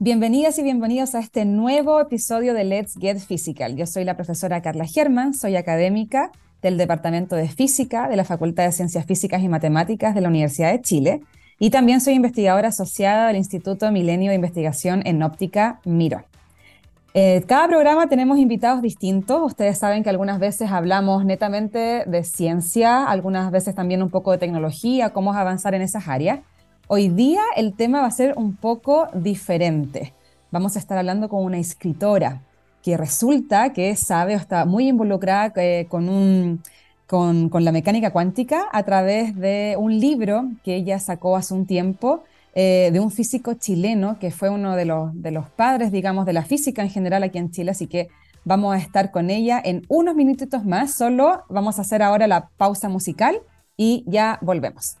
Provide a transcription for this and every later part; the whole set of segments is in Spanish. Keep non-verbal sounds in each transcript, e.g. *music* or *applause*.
Bienvenidas y bienvenidos a este nuevo episodio de Let's Get Physical. Yo soy la profesora Carla Germán, soy académica del Departamento de Física de la Facultad de Ciencias Físicas y Matemáticas de la Universidad de Chile y también soy investigadora asociada del Instituto Milenio de Investigación en Óptica Miro. Eh, cada programa tenemos invitados distintos. Ustedes saben que algunas veces hablamos netamente de ciencia, algunas veces también un poco de tecnología, cómo avanzar en esas áreas. Hoy día el tema va a ser un poco diferente. Vamos a estar hablando con una escritora que resulta que sabe o está muy involucrada eh, con, la mecánica cuántica a través de un libro que ella sacó hace un tiempo eh, de un físico chileno que fue uno de los, de los padres, digamos, de la física en general aquí en Chile. Así que vamos a estar con ella en unos minutitos más. Solo vamos a hacer ahora la pausa musical y ya volvemos.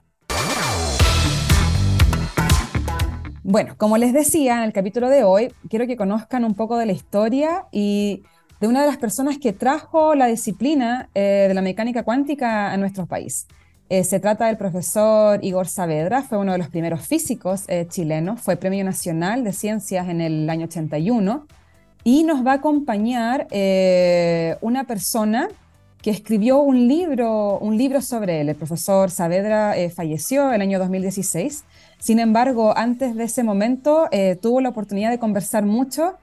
Bueno, como les decía en el capítulo de hoy, quiero que conozcan un poco de la historia y de una de las personas que trajo la disciplina eh, de la mecánica cuántica a nuestro país. Eh, se trata del profesor Igor Saavedra, fue uno de los primeros físicos eh, chilenos, fue Premio Nacional de Ciencias en el año 81 y nos va a acompañar una persona que escribió un libro, un libro sobre él. El profesor Saavedra falleció en el año 2016 sin embargo, antes de ese momento eh, tuvo la oportunidad de conversar mucho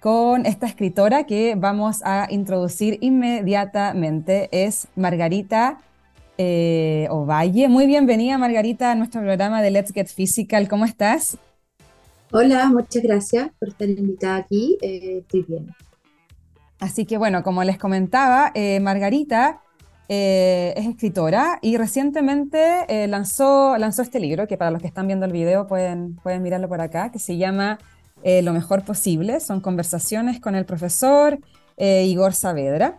con esta escritora que vamos a introducir inmediatamente. Es Margarita eh, Ovalle. Muy bienvenida, Margarita, a nuestro programa de Let's Get Physical. ¿Cómo estás? Hola, muchas gracias por estar invitada aquí. Eh, estoy bien. Así que bueno, como les comentaba, Margarita eh, es escritora y recientemente eh, lanzó, lanzó este libro, que para los que están viendo el video pueden, pueden mirarlo por acá, que se llama eh, Lo mejor posible. Son conversaciones con el profesor Igor Saavedra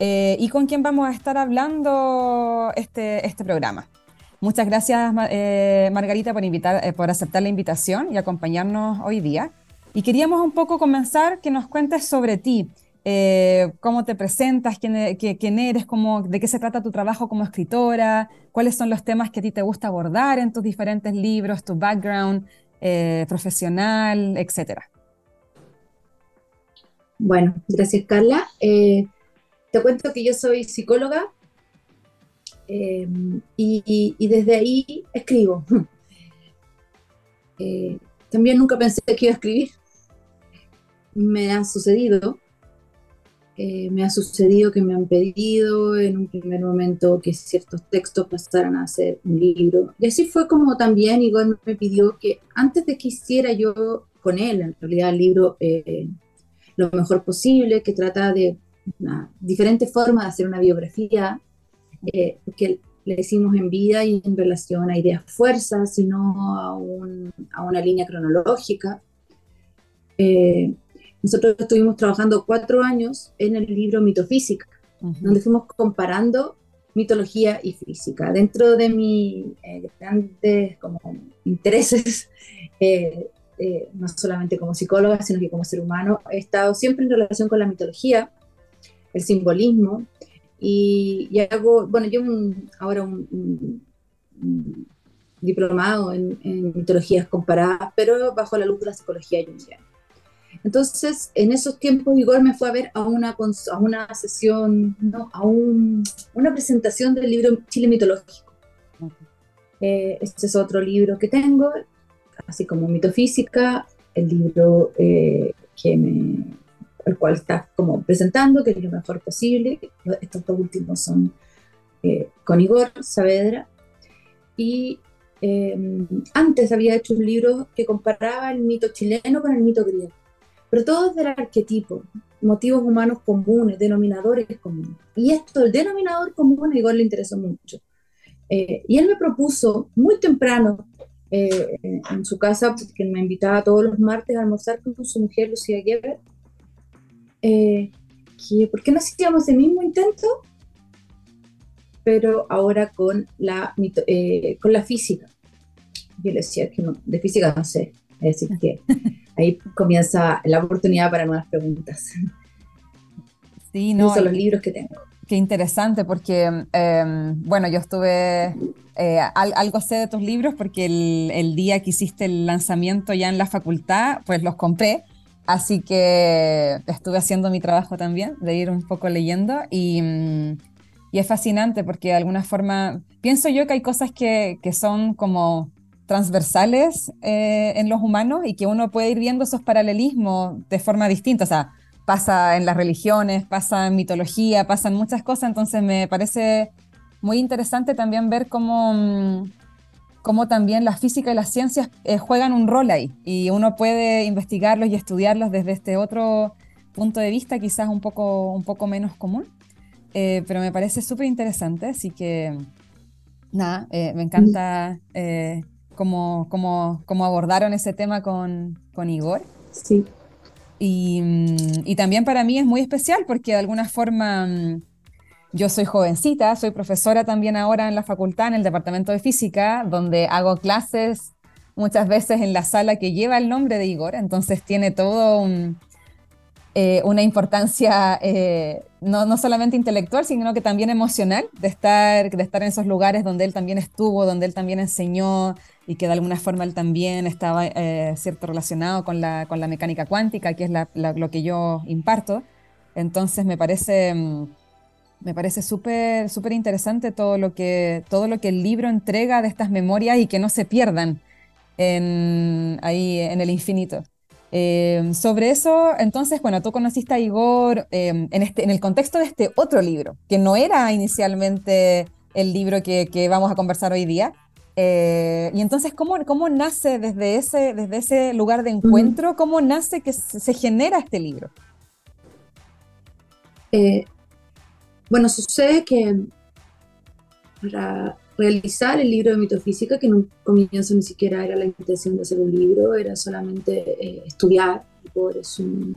y con quien vamos a estar hablando este, este programa. Muchas gracias, Margarita, por, invitar, por aceptar la invitación y acompañarnos hoy día. Y queríamos un poco comenzar que nos cuentes sobre ti. Eh, cómo te presentas, quién, e, quién eres, cómo, de qué se trata tu trabajo como escritora, cuáles son los temas que a ti te gusta abordar en tus diferentes libros, tu background eh, profesional, etcétera. Bueno, gracias Carla. Eh, te cuento que yo soy psicóloga y, desde ahí escribo. *laughs* también nunca pensé que iba a escribir. Me ha sucedido eh, me ha sucedido que me han pedido en un primer momento que ciertos textos pasaran a ser un libro. Y así fue como también Igor me pidió que antes de que hiciera yo con él, en realidad el libro eh, lo mejor posible, que trata de una diferente forma de hacer una biografía, eh, que le hicimos en vida y en relación a ideas fuerzas, sino a, a una línea cronológica. Eh, nosotros estuvimos trabajando cuatro años en el libro Mitofísica, donde fuimos comparando mitología y física. Dentro de mis eh, grandes como, intereses, *laughs* eh, eh, no solamente como psicóloga, sino que como ser humano, he estado siempre en relación con la mitología, el simbolismo, y, hago, bueno, yo ahora un, diplomado en, en, mitologías comparadas, pero bajo la luz de la psicología junguiana. Entonces, en esos tiempos, Igor me fue a ver a una, a una sesión, no, a una presentación del libro Chile Mitológico. Eh, este es otro libro que tengo, así como Mitofísica, el libro eh, que me, el cual está como presentando, que es lo mejor posible. Estos dos últimos son eh, con Igor Saavedra. Y antes había hecho un libro que comparaba el mito chileno con el mito griego pero todo es del arquetipo, motivos humanos comunes, denominadores comunes. Y esto, el denominador común, a Igor le interesó mucho. Eh, y él me propuso muy temprano eh, en su casa, que me invitaba todos los martes a almorzar con su mujer, Lucía Geber, eh, que ¿por qué no hacíamos el mismo intento? Pero ahora con la, con la física. Yo le decía que no, de física no sé, es decir, que *laughs* ahí comienza la oportunidad para nuevas preguntas. Sí, no. son los libros que tengo. Qué interesante, porque, em, bueno, yo estuve, eh, algo sé de tus libros, porque el, día que hiciste el lanzamiento ya en la facultad, pues los compré, así que estuve haciendo mi trabajo también, de ir un poco leyendo, y, y es fascinante porque de alguna forma, pienso yo que hay cosas que, que son como transversales eh, en los humanos y que uno puede ir viendo esos paralelismos de forma distinta, o sea, pasa en las religiones, pasa en mitología, pasan muchas cosas, entonces me parece muy interesante también ver cómo, mm, cómo también la física y las ciencias eh, juegan un rol ahí. Y uno puede investigarlos y estudiarlos desde este otro punto de vista, quizás un poco, un poco menos común, eh, pero me parece súper interesante, así que nada, me encanta cómo, cómo, cómo, abordaron ese tema con, con Igor. Sí. Mm, y, también para mí es muy especial porque de alguna forma yo soy jovencita, soy profesora también ahora en la facultad, en el departamento de física, donde hago clases muchas veces en la sala que lleva el nombre de Igor, entonces tiene todo eh, una importancia eh, no, no, solamente intelectual, sino que también emocional de estar, de estar en esos lugares donde él también estuvo, donde él también enseñó, y que de alguna forma él también estaba eh, cierto relacionado con la, con la mecánica cuántica, que es lo que yo imparto. Entonces me parece, mm, me parece súper súper interesante todo lo, que, todo lo que el libro entrega de estas memorias y que no se pierdan en, ahí en el infinito. Eh, sobre eso, entonces, bueno, tú conociste a Igor eh, en, este, en el contexto de este otro libro, que no era inicialmente el libro que, que vamos a conversar hoy día, eh, y entonces, ¿cómo, ¿cómo nace desde ese, desde ese lugar de encuentro, cómo nace que se, genera este libro? Bueno, sucede que para realizar el libro de mitofísica, que en un comienzo ni siquiera era la intención de hacer un libro, era solamente eh, estudiar, es un,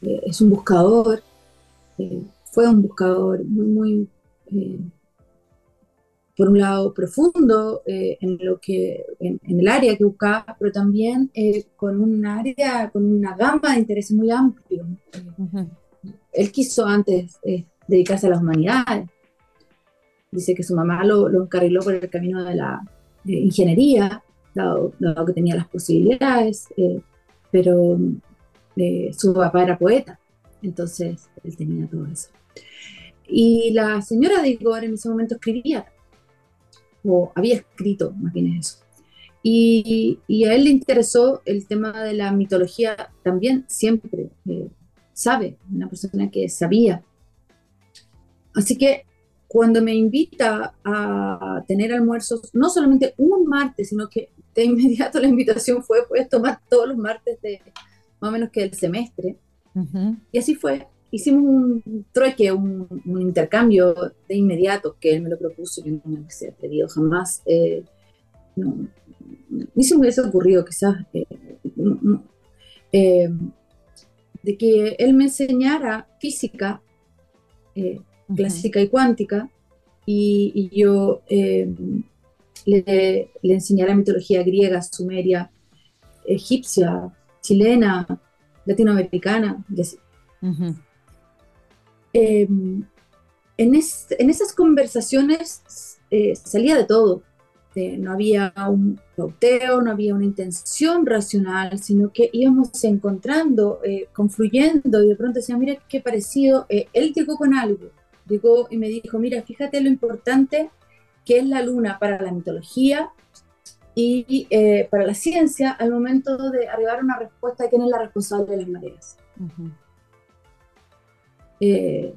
es un buscador, fue un buscador muy, muy por un lado, profundo eh, en, lo que, en, el área que buscaba, pero también eh, con un área, con una gama de intereses muy amplio. Él quiso antes eh, dedicarse a las humanidades. Dice que su mamá lo, lo encarriló por el camino de la ingeniería, dado, que tenía las posibilidades, pero su papá era poeta, entonces él tenía todo eso. Y la señora de Igor en ese momento escribía o había escrito más bien eso. Y, a él le interesó el tema de la mitología también, siempre eh, sabe, una persona que sabía. Así que cuando me invita a tener almuerzos, no solamente un martes, sino que de inmediato la invitación fue, puedes tomar todos los martes de más o menos que el semestre. Y así fue hicimos un trueque, un, intercambio de inmediato que él me lo propuso, yo no me hubiese pedido jamás. Eh, no, ni se me hubiese ocurrido quizás eh, eh, de que él me enseñara física clásica y cuántica y, yo le, le, enseñara mitología griega, sumeria, egipcia, chilena, latinoamericana, y así. Em, en, en, esas conversaciones eh, salía de todo. Eh, no había un pauteo, no había una intención racional, sino que íbamos encontrando, eh, confluyendo y de pronto decía, mira qué parecido. él llegó con algo, llegó y me dijo, mira, fíjate lo importante que es la luna para la mitología y para la ciencia al momento de arribar a una respuesta de quién es la responsable de las mareas. Eh,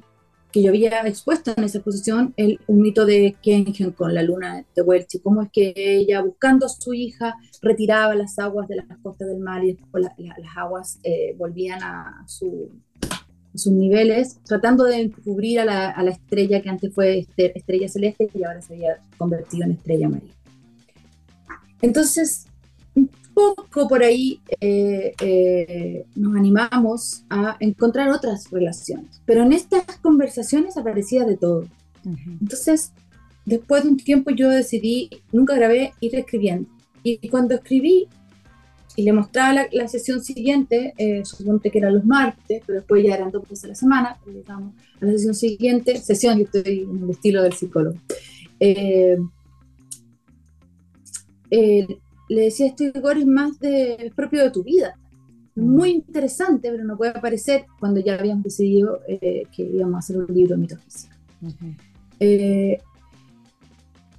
que yo había expuesto en esa exposición, el, un mito de Kengen con la luna de Welchi, cómo es que ella, buscando a su hija, retiraba las aguas de las costas del mar y después las aguas eh, volvían a, sus niveles, tratando de cubrir a la, a la, estrella que antes fue este, estrella celeste y ahora se había convertido en estrella marina. Entonces, poco por ahí eh, eh, nos animamos a encontrar otras relaciones, pero en estas conversaciones aparecía de todo. Entonces, después de un tiempo yo decidí, nunca grabé, ir escribiendo. Y cuando escribí, y le mostraba la, sesión siguiente, eh, suponte que eran los martes, pero después ya eran dos veces a la semana, digamos, a la sesión siguiente, sesión, yo estoy en el estilo del psicólogo. Eh, eh, le decía, este Igor es más de, propio de tu vida. Muy interesante, pero no puede aparecer cuando ya habíamos decidido eh, que íbamos a hacer un libro de mitofísica.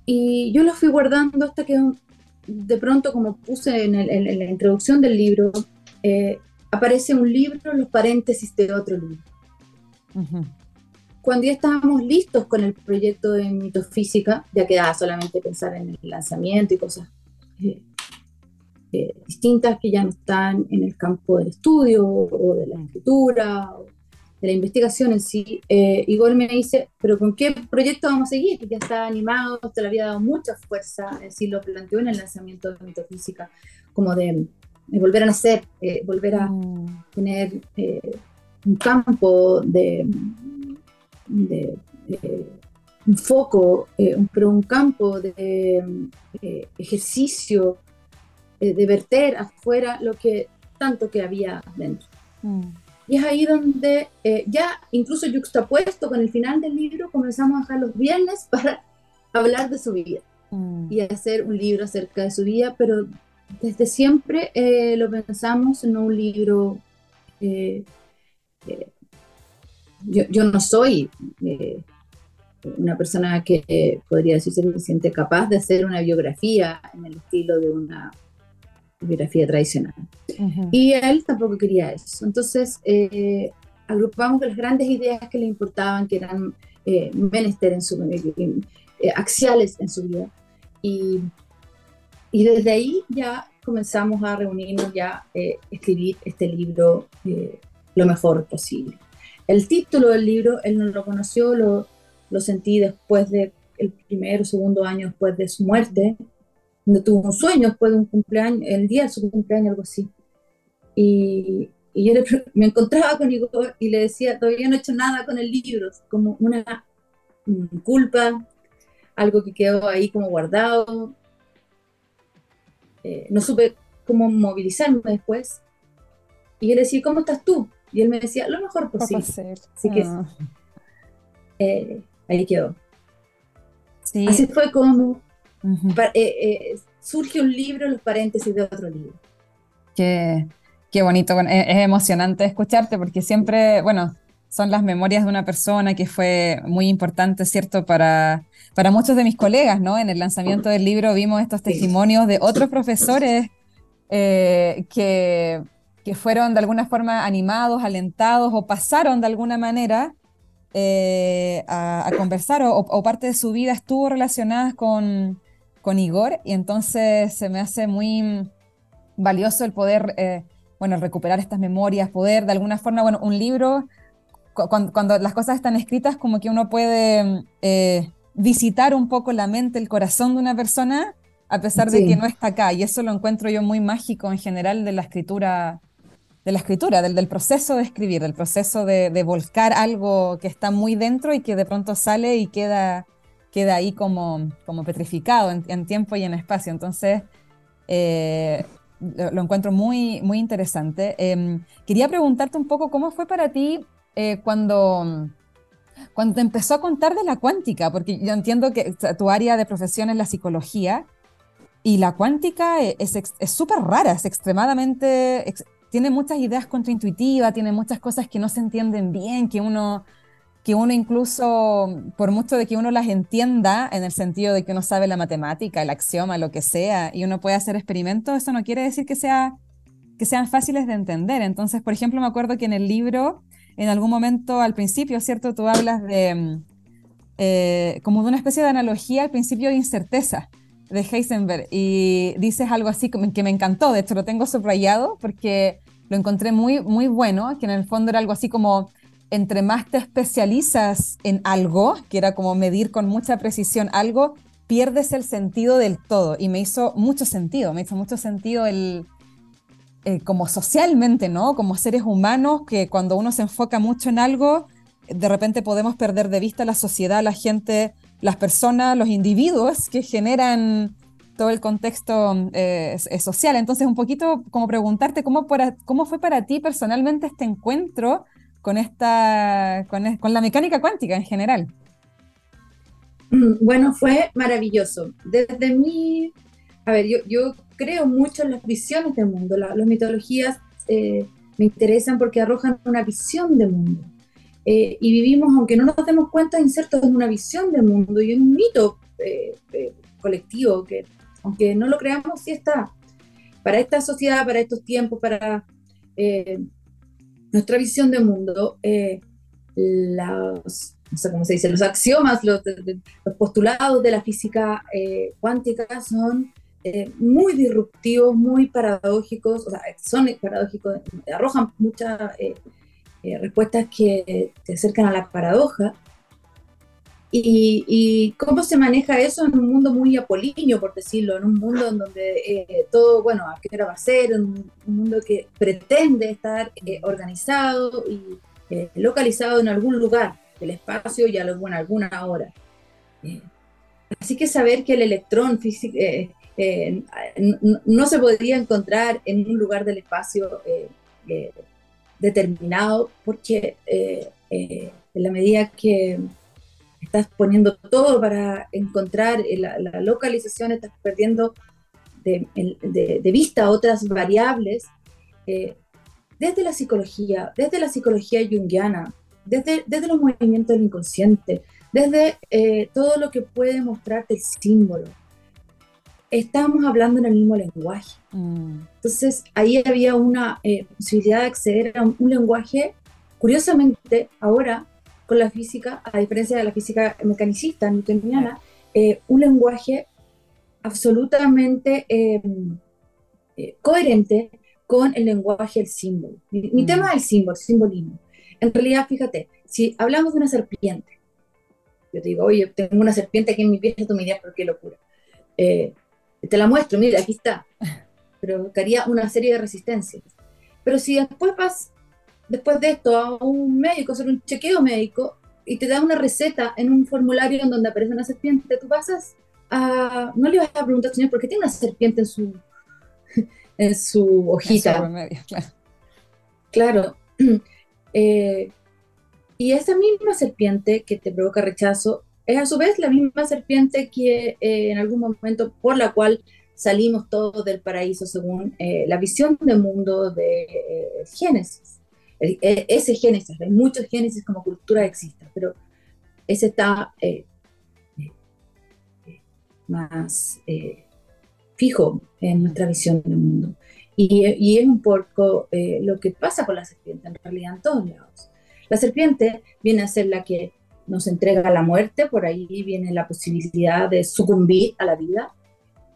y yo lo fui guardando hasta que de pronto, como puse en, la introducción del libro, eh, aparece un libro en los paréntesis de otro libro. Cuando ya estábamos listos con el proyecto de mitofísica, ya quedaba solamente pensar en el lanzamiento y cosas eh, eh, distintas que ya no están en el campo del estudio o de la escritura o de la investigación en sí, eh, Igor me dice, pero ¿con qué proyecto vamos a seguir? Que ya está animado, te le había dado mucha fuerza, es decir, lo planteó en el lanzamiento de Mitofísica, como de, volver a nacer, eh, volver a mm. tener eh, un campo de, un foco, pero un campo de ejercicio, de verter afuera lo que tanto que había dentro. Mm. Y es ahí donde eh, ya incluso yuxtapuesto con el final del libro comenzamos a dejar los viernes para *laughs* hablar de su vida mm. y hacer un libro acerca de su vida, pero desde siempre eh, lo pensamos en un libro... Eh, yo, yo, no soy una persona que podría decirse que se siente capaz de hacer una biografía en el estilo de una biografía tradicional. Y él tampoco quería eso. Entonces, eh, agrupamos las grandes ideas que le importaban, que eran eh, menester en su eh, axiales en su vida. Y, y, desde ahí ya comenzamos a reunirnos, ya eh, escribir este libro lo mejor posible. El título del libro, él no lo conoció, lo, lo sentí después de el primer o segundo año después de su muerte, donde tuvo un sueño después de un cumpleaños, el día de su cumpleaños, algo así. Y, y yo me encontraba con Igor y le decía, todavía no he hecho nada con el libro, como una culpa, algo que quedó ahí como guardado. Eh, no supe cómo movilizarme después. Y yo le decía, ¿cómo estás tú? Y él me decía, lo mejor posible. Así que ah. eh, ahí quedó. Así fue como eh, eh, surge un libro los paréntesis de otro libro. Qué, qué bonito, es, emocionante escucharte porque siempre, bueno, son las memorias de una persona que fue muy importante, ¿cierto? Para, para muchos de mis colegas, ¿no? En el lanzamiento del libro vimos estos testimonios de otros profesores eh, que, que fueron de alguna forma animados, alentados o pasaron de alguna manera a, conversar o, parte de su vida estuvo relacionada con, con Igor y entonces se me hace muy valioso el poder, eh, bueno, recuperar estas memorias, poder de alguna forma, bueno, un libro, cuando, las cosas están escritas, como que uno puede eh, visitar un poco la mente, el corazón de una persona, a pesar de que no está acá. Y eso lo encuentro yo muy mágico en general de la escritura, de la escritura, del, del proceso de escribir, del proceso de, de volcar algo que está muy dentro y que de pronto sale y queda queda ahí como, como petrificado en, tiempo y en espacio. Entonces, eh, lo, encuentro muy, muy interesante. Em, quería preguntarte un poco cómo fue para ti eh, cuando, cuando te empezó a contar de la cuántica, porque yo entiendo que tu área de profesión es la psicología y la cuántica es súper rara, es extremadamente... tiene muchas ideas contraintuitivas, tiene muchas cosas que no se entienden bien, que uno que uno incluso, por mucho de que uno las entienda, en el sentido de que uno sabe la matemática, el axioma, lo que sea, y uno puede hacer experimentos, eso no quiere decir que, sea, que sean fáciles de entender. Entonces, por ejemplo, me acuerdo que en el libro, en algún momento al principio, ¿cierto? Tú hablas de eh, como de una especie de analogía al principio de incerteza de Heisenberg y dices algo así que me encantó, de hecho lo tengo subrayado porque lo encontré muy, muy bueno, que en el fondo era algo así como entre más te especializas en algo, que era como medir con mucha precisión algo, pierdes el sentido del todo. Y me hizo mucho sentido, me hizo mucho sentido el, eh, como socialmente, ¿no? Como seres humanos, que cuando uno se enfoca mucho en algo, de repente podemos perder de vista la sociedad, la gente, las personas, los individuos que generan todo el contexto eh, social. Entonces, un poquito como preguntarte cómo, cómo fue para ti personalmente este encuentro con, esta, con, con la mecánica cuántica en general. Bueno, fue maravilloso. Desde mi, a ver, yo, yo creo mucho en las visiones del mundo. las mitologías eh, me interesan porque arrojan una visión del mundo. Eh, y vivimos, aunque no nos demos cuenta, insertos en una visión del mundo y en un mito eh, colectivo que, aunque no lo creamos, sí está. Para esta sociedad, para estos tiempos, para nuestra visión del mundo, los, no sé cómo se dice, los axiomas, los, los postulados de la física cuántica son eh, muy disruptivos, muy paradójicos, o sea, son paradójicos, arrojan muchas eh, eh, respuestas que te acercan a la paradoja. Y, cómo se maneja eso en un mundo muy apolíneo, por decirlo, en un mundo en donde todo, bueno, a qué hora va a ser, un, un mundo que pretende estar organizado y localizado en algún lugar del espacio y a en alguna hora. Así que saber que el electrón físico, eh, no, se podría encontrar en un lugar del espacio eh, eh, determinado, porque en la medida que estás poniendo todo para encontrar la, localización, estás perdiendo de, vista otras variables, desde la psicología, desde la psicología junguiana, desde, desde los movimientos del inconsciente, desde todo lo que puede mostrarte el símbolo, estábamos hablando en el mismo lenguaje. Mm. Entonces, ahí había una eh, posibilidad de acceder a un, lenguaje, curiosamente, ahora con la física, a diferencia de la física mecanicista newtoniana, eh, un lenguaje absolutamente em, eh, coherente con el lenguaje del símbolo. Mi, mm. tema es el símbolo, el simbolismo. En realidad, fíjate, si hablamos de una serpiente, yo te digo, oye, tengo una serpiente aquí en mi piel, tú me dirías, pero qué locura te la muestro, mira, aquí está. *laughs* Pero haría una serie de resistencias. Pero si después vas, después de esto, a un médico, hacer un chequeo médico, y te da una receta en un formulario en donde aparece una serpiente, tú pasas a... No le vas a preguntar, señor, ¿por qué tiene una serpiente en su, *laughs* en su hojita? claro. Claro. *clears throat* Eh, y esa misma serpiente que te provoca rechazo es a su vez la misma serpiente que eh, en algún momento por la cual salimos todos del paraíso según eh, la visión del mundo de Génesis. Ese Génesis, hay muchos Génesis como cultura exista, pero ese está más fijo en nuestra visión del mundo. Y, y es un poco lo que pasa con la serpiente en realidad en todos lados. La serpiente viene a ser la que nos entrega la muerte, por ahí viene la posibilidad de sucumbir a la vida,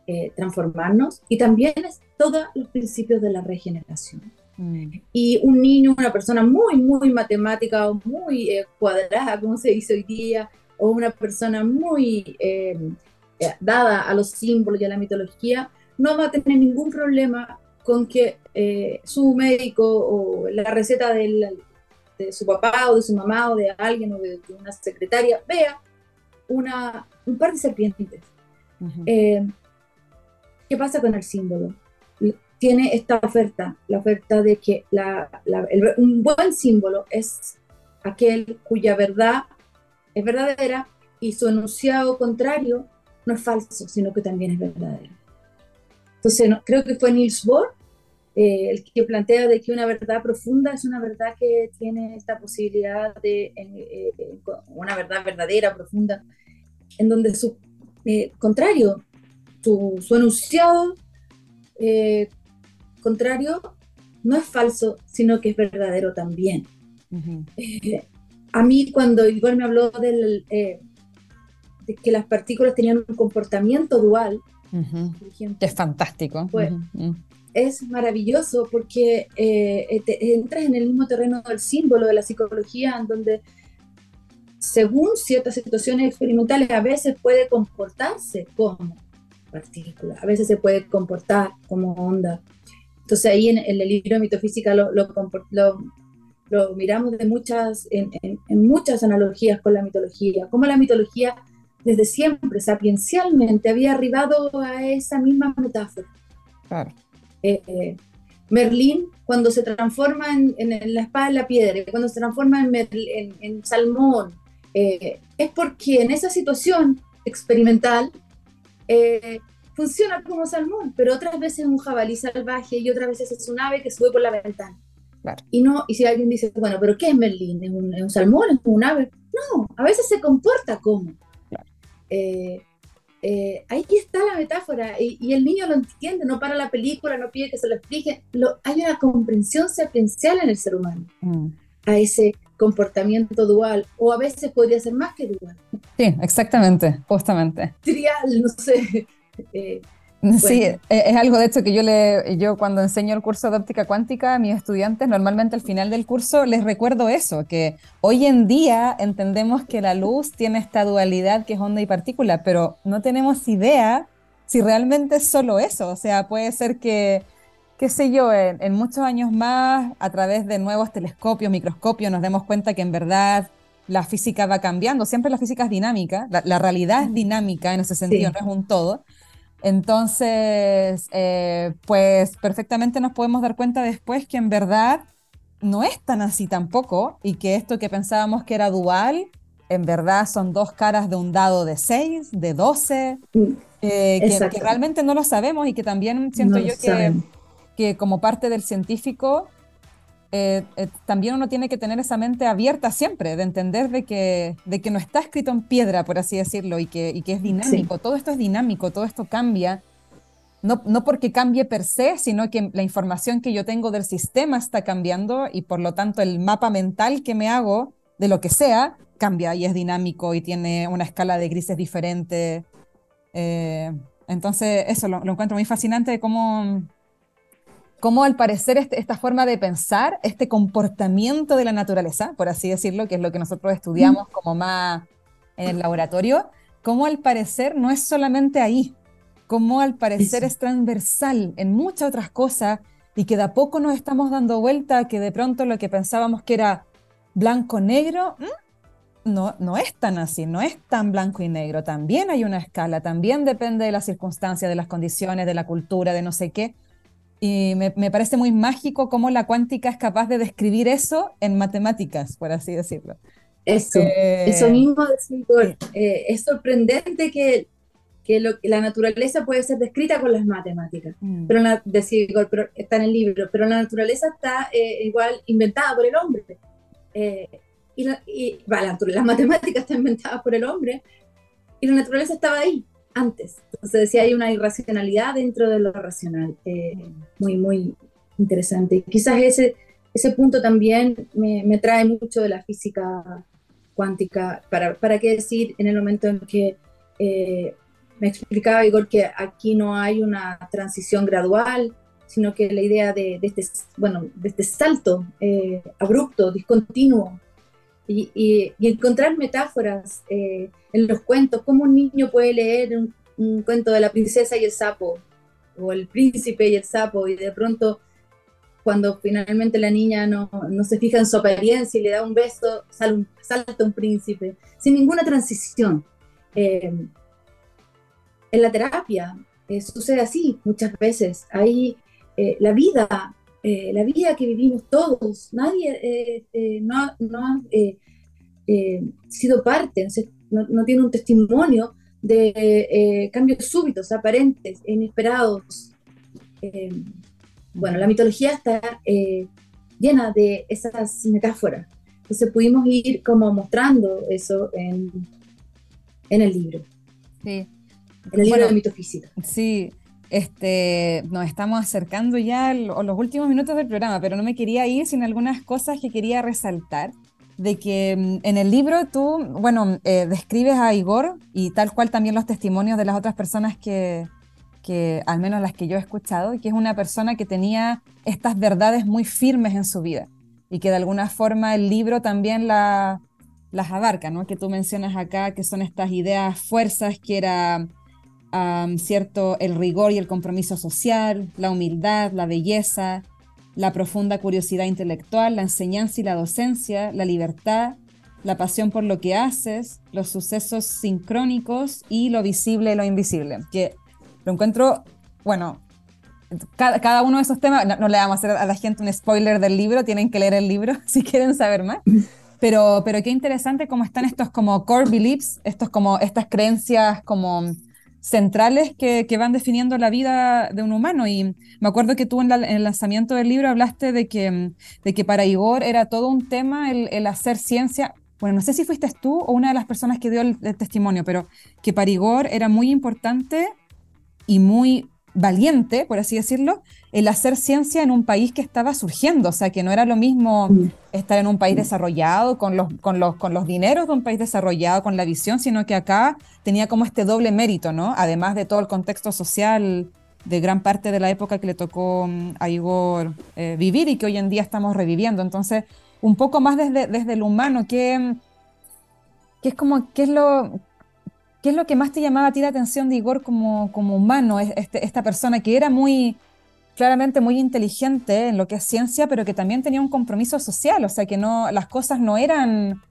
eh, transformarnos, y también es todos los principios de la regeneración. Y un niño, una persona muy, muy matemática o muy eh, cuadrada, como se dice hoy día, o una persona muy eh, dada a los símbolos y a la mitología, no va a tener ningún problema con que su médico o la receta del de su papá o de su mamá o de alguien o de, una secretaria, vea una, un par de serpientes. Eh, ¿Qué pasa con el símbolo? Tiene esta oferta, la oferta de que un buen símbolo es aquel cuya verdad es verdadera y su enunciado contrario no es falso, sino que también es verdadero. Entonces, creo que fue Niels Bohr eh, el que plantea de que una verdad profunda es una verdad que tiene esta posibilidad de eh, eh, una verdad verdadera, profunda, en donde su contrario, su, su enunciado contrario no es falso, sino que es verdadero también. a mí cuando igual me habló del, de que las partículas tenían un comportamiento dual, es fantástico. Pues, es maravilloso porque eh, entras en el mismo terreno del símbolo de la psicología, en donde según ciertas situaciones experimentales a veces puede comportarse como partícula, a veces se puede comportar como onda. Entonces ahí en, el libro de mitofísica lo, lo, lo, miramos de muchas, en, en, muchas analogías con la mitología, como la mitología desde siempre, sapiencialmente, había arribado a esa misma metáfora. Claro. Eh, Merlín, cuando se transforma en, la espada de la piedra, cuando se transforma en, en salmón, eh, es porque en esa situación experimental eh, funciona como salmón, pero otras veces es un jabalí salvaje y otras veces es un ave que sube por la ventana. Y no, y si alguien dice, bueno, pero ¿qué es Merlín? ¿Es un, salmón? ¿Es un ave? No, a veces se comporta como. Eh, eh, ahí está la metáfora y, el niño lo entiende, no para la película, no pide que se lo explique. Lo, hay una comprensión sapiencial en el ser humano mm. a ese comportamiento dual, o a veces podría ser más que dual. Sí, exactamente, justamente. Trial, no sé. Eh, Sí, e-, es algo de hecho que yo le, yo cuando enseño el curso de óptica cuántica a mis estudiantes, normalmente al final del curso les recuerdo eso, que hoy en día entendemos que la luz tiene esta dualidad que es onda y partícula, pero no tenemos idea si realmente es solo eso. O sea, puede ser que, qué sé yo, en, muchos años más, a través de nuevos telescopios, microscopios, nos demos cuenta que en verdad la física va cambiando. Siempre la física es dinámica, la, realidad es dinámica en ese sentido, no es un todo. Entonces, eh, pues perfectamente nos podemos dar cuenta después que en verdad no es tan así tampoco y que esto que pensábamos que era dual, en verdad son dos caras de un dado de 6, de 12, mm, eh, que, realmente no lo sabemos y que también siento yo que, que, como parte del científico eh, eh, también uno tiene que tener esa mente abierta siempre, de entender de que, de que no está escrito en piedra, por así decirlo, y que, y que es dinámico. Todo esto es dinámico, todo esto cambia. No, no, porque cambie per se, sino que la información que yo tengo del sistema está cambiando y por lo tanto el mapa mental que me hago de lo que sea cambia y es dinámico y tiene una escala de grises diferente. Eh, entonces, eso lo, lo, encuentro muy fascinante de cómo, cómo al parecer este, esta forma de pensar, este comportamiento de la naturaleza, por así decirlo, que es lo que nosotros estudiamos como más en el laboratorio, cómo al parecer no es solamente ahí, cómo al parecer es transversal en muchas otras cosas y que de a poco nos estamos dando vuelta que de pronto lo que pensábamos que era blanco-negro, no, no es tan así, no es tan blanco y negro, también hay una escala, también depende de las circunstancias, de las condiciones, de la cultura, de no sé qué. Y me, parece muy mágico cómo la cuántica es capaz de describir eso en matemáticas, por así decirlo. Eso, eso mismo eh, es sorprendente que, que, lo, la naturaleza puede ser descrita con las matemáticas, mm. pero, la, pero está en el libro, pero la naturaleza está eh, igual inventada por el hombre. Eh, y, la, y las matemáticas están inventadas por el hombre y la naturaleza estaba ahí antes. Entonces decía, hay una irracionalidad dentro de lo racional, eh, muy, muy interesante. Quizás ese, ese punto también me, me trae mucho de la física cuántica, para, para qué decir en el momento en que eh, me explicaba Igor que aquí no hay una transición gradual, sino que la idea de, de este, bueno, de este salto eh, abrupto, discontinuo, y, encontrar metáforas eh, en los cuentos, cómo un niño puede leer un, cuento de la princesa y el sapo, o el príncipe y el sapo, y de pronto cuando finalmente la niña no, no se fija en su apariencia y le da un beso, sale un, salta un príncipe, sin ninguna transición. Eh, en la terapia eh, sucede así muchas veces. Hay la vida eh, la vida que vivimos todos, nadie eh, eh, no, ha sido parte, no, tiene un testimonio de cambios súbitos, aparentes, inesperados. bueno, la mitología está llena de esas metáforas. Entonces pudimos ir como mostrando eso en, en el libro. Sí. En el libro de mitofísica. Sí, este, nos estamos acercando ya a los últimos minutos del programa, pero no me quería ir sin algunas cosas que quería resaltar. De que mm, en el libro tú, bueno, eh, describes a Igor y tal cual también los testimonios de las otras personas que, que, al menos las que yo he escuchado, que es una persona que tenía estas verdades muy firmes en su vida y que de alguna forma el libro también la, las abarca, ¿no? Que tú mencionas acá, que son estas ideas, fuerzas que era ¿cierto? El rigor y el compromiso social, la humildad, la belleza, la profunda curiosidad intelectual, la enseñanza y la docencia, la libertad, la pasión por lo que haces, los sucesos sincrónicos y lo visible y lo invisible. Que lo encuentro, bueno, cada, uno de esos temas, no, le vamos a hacer a la gente un spoiler del libro, tienen que leer el libro *laughs* si quieren saber más. Pero, pero qué interesante cómo están estos como core beliefs, estos como estas creencias como centrales que, que, van definiendo la vida de un humano. Y me acuerdo que tú en, el lanzamiento del libro hablaste de que, de que para Igor era todo un tema el, el, hacer ciencia. Bueno, no sé si fuiste tú o una de las personas que dio el, el testimonio, pero que para Igor era muy importante y muy valiente, por así decirlo, el hacer ciencia en un país que estaba surgiendo, o sea, que no era lo mismo estar en un país desarrollado con los, con, los, con los dineros de un país desarrollado, con la visión, sino que acá tenía como este doble mérito, ¿no? Además de todo el contexto social de gran parte de la época que le tocó mm, a Igor eh, vivir y que hoy en día estamos reviviendo. Entonces, un poco más desde, desde el humano, ¿qué, qué es como, qué es lo, ¿Qué es lo que más te llamaba a ti la atención de Igor como, como humano? Este, esta persona que era muy, claramente muy inteligente en lo que es ciencia, pero que también tenía un compromiso social, o sea que no, las cosas no eran,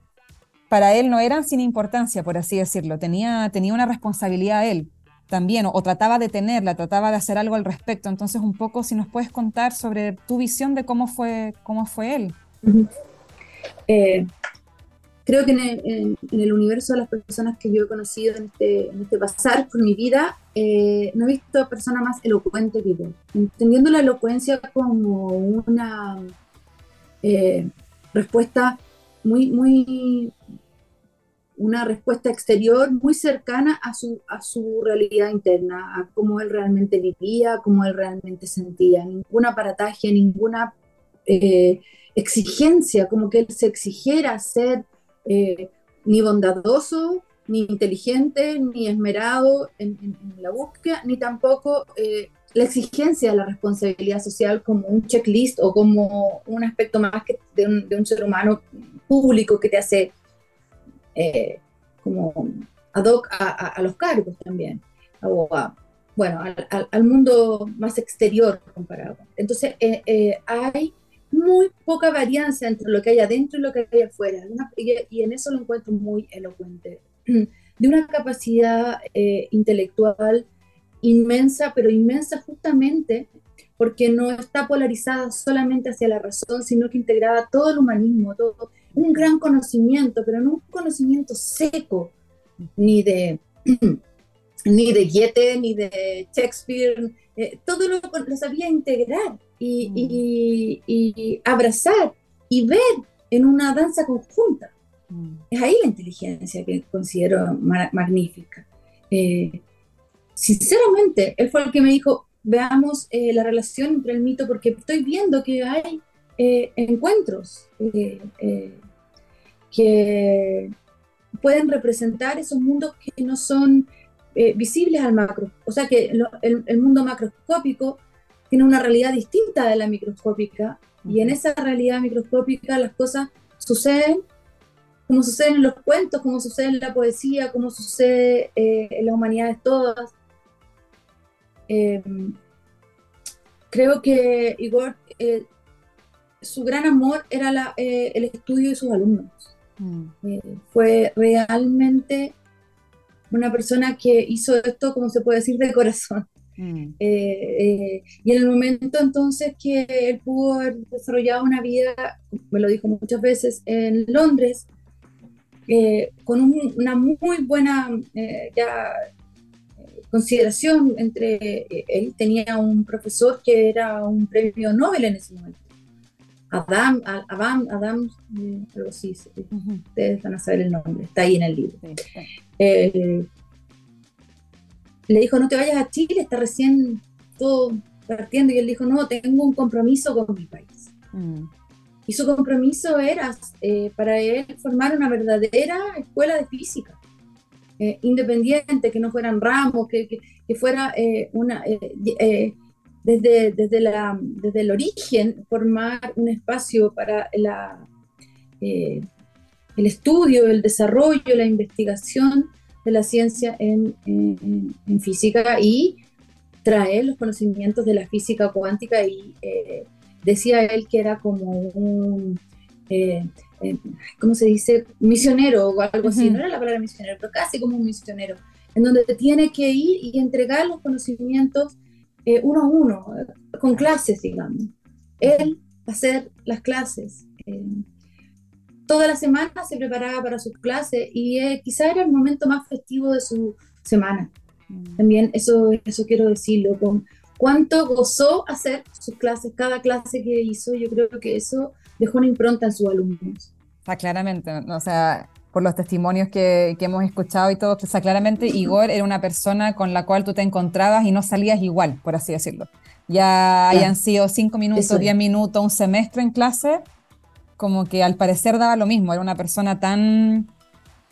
para él no eran sin importancia, por así decirlo, tenía, tenía una responsabilidad él también, o, trataba de tenerla, trataba de hacer algo al respecto. Entonces, un poco si nos puedes contar sobre tu visión de cómo fue, cómo fue él creo que en el, universo de las personas que yo he conocido en este, este pasar por mi vida, eh, no he visto a persona más elocuente que yo. Entendiendo la elocuencia como una eh, respuesta muy, muy, una respuesta exterior muy cercana a su, a su realidad interna, a cómo él realmente vivía, cómo él realmente sentía. Ningún aparataje, ninguna eh, exigencia, como que él se exigiera ser eh, ni bondadoso, ni inteligente, ni esmerado en, la búsqueda, ni tampoco eh, la exigencia de la responsabilidad social como un checklist o como un aspecto más que de, un, ser humano público que te hace eh, como ad hoc a, los cargos también, bueno, al, mundo más exterior comparado. Entonces, hay muy poca varianza entre lo que hay adentro y lo que hay afuera. y, en eso lo encuentro muy elocuente. *clears throat* De una capacidad eh, intelectual inmensa, pero inmensa justamente porque no está polarizada solamente hacia la razón, sino que integraba todo el humanismo, todo un gran conocimiento, pero no un conocimiento seco, ni de, *clears throat* ni de Goethe, ni de Shakespeare, eh, todo lo, lo sabía integrar y, abrazar y ver en una danza conjunta. Mm. Es ahí la inteligencia que considero magnífica. Eh, sinceramente, él fue el que me dijo, veamos eh, la relación entre el mito, porque estoy viendo que hay eh, encuentros que pueden representar esos mundos que no son visibles al macro. O sea que el, el, mundo macroscópico tiene una realidad distinta de la microscópica y en esa realidad microscópica las cosas suceden como suceden en los cuentos, como sucede en la poesía, como sucede eh, en las humanidades todas. Em, creo que Igor, eh, su gran amor era eh, el estudio de sus alumnos. Mm. fue realmente una persona que hizo esto, como se puede decir, de corazón. Mm. Eh, eh, y en el momento entonces que él pudo haber desarrollado una vida, me lo dijo muchas veces, en Londres, eh, con una muy buena consideración entre él tenía un profesor que era un premio Nobel en ese momento. Adam, Adam, Adam, algo así, ustedes van a saber el nombre, está ahí en el libro le dijo, no te vayas a Chile, está recién todo partiendo. Y él dijo, no, tengo un compromiso con mi país. Mm. Y su compromiso era eh, para él formar una verdadera escuela de física, eh, independiente, que no fueran ramos, que, que, fuera eh, una, desde, desde, la, desde el origen, formar un espacio para la, el estudio, el desarrollo, la investigación de la ciencia en, física y traer los conocimientos de la física cuántica y eh, decía él que era como un, eh, ¿cómo se dice? Misionero o algo así, no era la palabra misionero, pero casi como un misionero, en donde tiene que ir y entregar los conocimientos uno a uno, con clases, digamos. Él hacer las clases. Toda la semana se preparaba para sus clases y quizá era el momento más festivo de su semana. Mm. También eso, eso quiero decirlo, con cuánto gozó hacer sus clases, cada clase que hizo, yo creo que eso dejó una impronta en sus alumnos. Ah, claramente, o sea, por los testimonios que, que, hemos escuchado y todo, o sea, claramente Igor era una persona con la cual tú te encontrabas y no salías igual, por así decirlo. Ya hayan sido cinco minutos, diez minutos, un semestre en clase, como que al parecer daba lo mismo, era una persona tan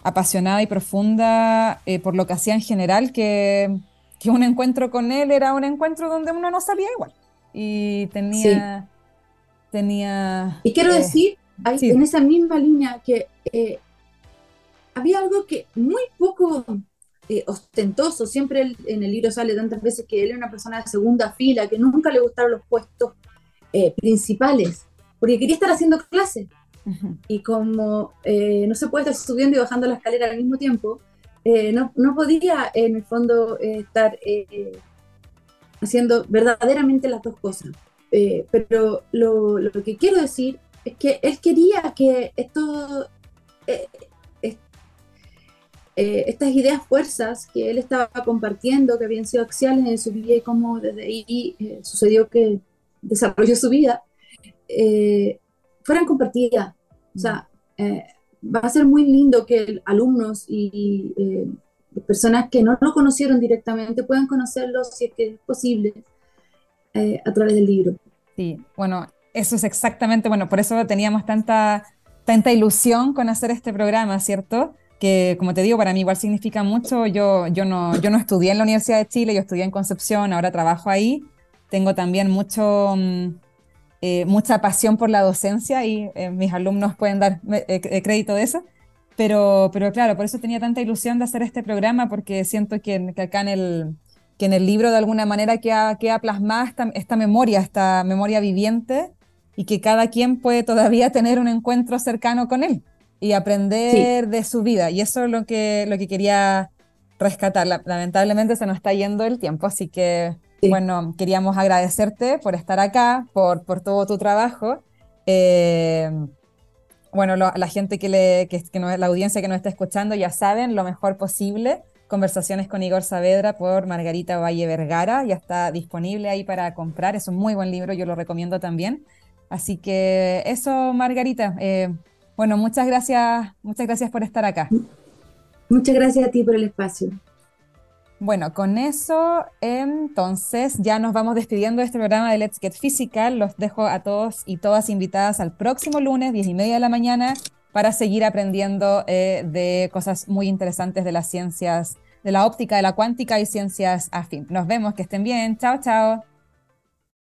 apasionada y profunda eh, por lo que hacía en general, que, que, un encuentro con él era un encuentro donde uno no salía igual. Y tenía... tenía y quiero eh, decir, en esa misma línea, que eh, había algo que muy poco ostentoso, siempre en el libro sale tantas veces que él era una persona de segunda fila, que nunca le gustaron los puestos principales, porque quería estar haciendo clases. Y como eh, no se puede estar subiendo y bajando la escalera al mismo tiempo, eh, no, no, podía en el fondo eh, estar haciendo verdaderamente las dos cosas. pero lo, lo, que quiero decir es que él quería que esto, estas ideas fuerzas que él estaba compartiendo, que habían sido axiales en su vida y cómo desde ahí sucedió que desarrolló su vida, fueran compartidas. O sea, eh, va a ser muy lindo que alumnos y eh, personas que no lo conocieron directamente puedan conocerlo, si es que es posible, eh, a través del libro. Sí, bueno, eso es exactamente, bueno, por eso teníamos tanta, tanta ilusión con hacer este programa, ¿cierto? que como te digo, para mí igual significa mucho. Yo, yo, no, yo no estudié en la Universidad de Chile, yo estudié en Concepción, ahora trabajo ahí. Tengo también mucho, mm, eh, mucha pasión por la docencia y eh, mis alumnos pueden dar eh, crédito de eso. Pero, pero claro, por eso tenía tanta ilusión de hacer este programa, porque siento que, que acá en el, que en el libro de alguna manera queda, queda plasmada esta, esta, memoria, esta memoria viviente, y que cada quien puede todavía *laughs* tener un encuentro cercano con él y aprender de su vida. Y eso es lo que, lo que quería rescatar. Lamentablemente se nos está yendo el tiempo, así que bueno, queríamos agradecerte por estar acá, por, por todo tu trabajo. Eh, bueno, la gente que, le, que, que la audiencia que nos está escuchando ya saben lo mejor posible. Conversaciones con Igor Saavedra por Margarita Valle Vergara. Ya está disponible ahí para comprar. Es un muy buen libro, yo lo recomiendo también. Así que eso, Margarita. Eh, bueno, muchas gracias, muchas gracias por estar acá. Muchas gracias a ti por el espacio. Bueno, con eso entonces ya nos vamos despidiendo de este programa de Let's Get Physical. Los dejo a todos y todas invitadas al próximo lunes, 10 y media de la mañana, para seguir aprendiendo eh, de cosas muy interesantes de las ciencias, de la óptica, de la cuántica y ciencias afín. Nos vemos, que estén bien. Chao, chao.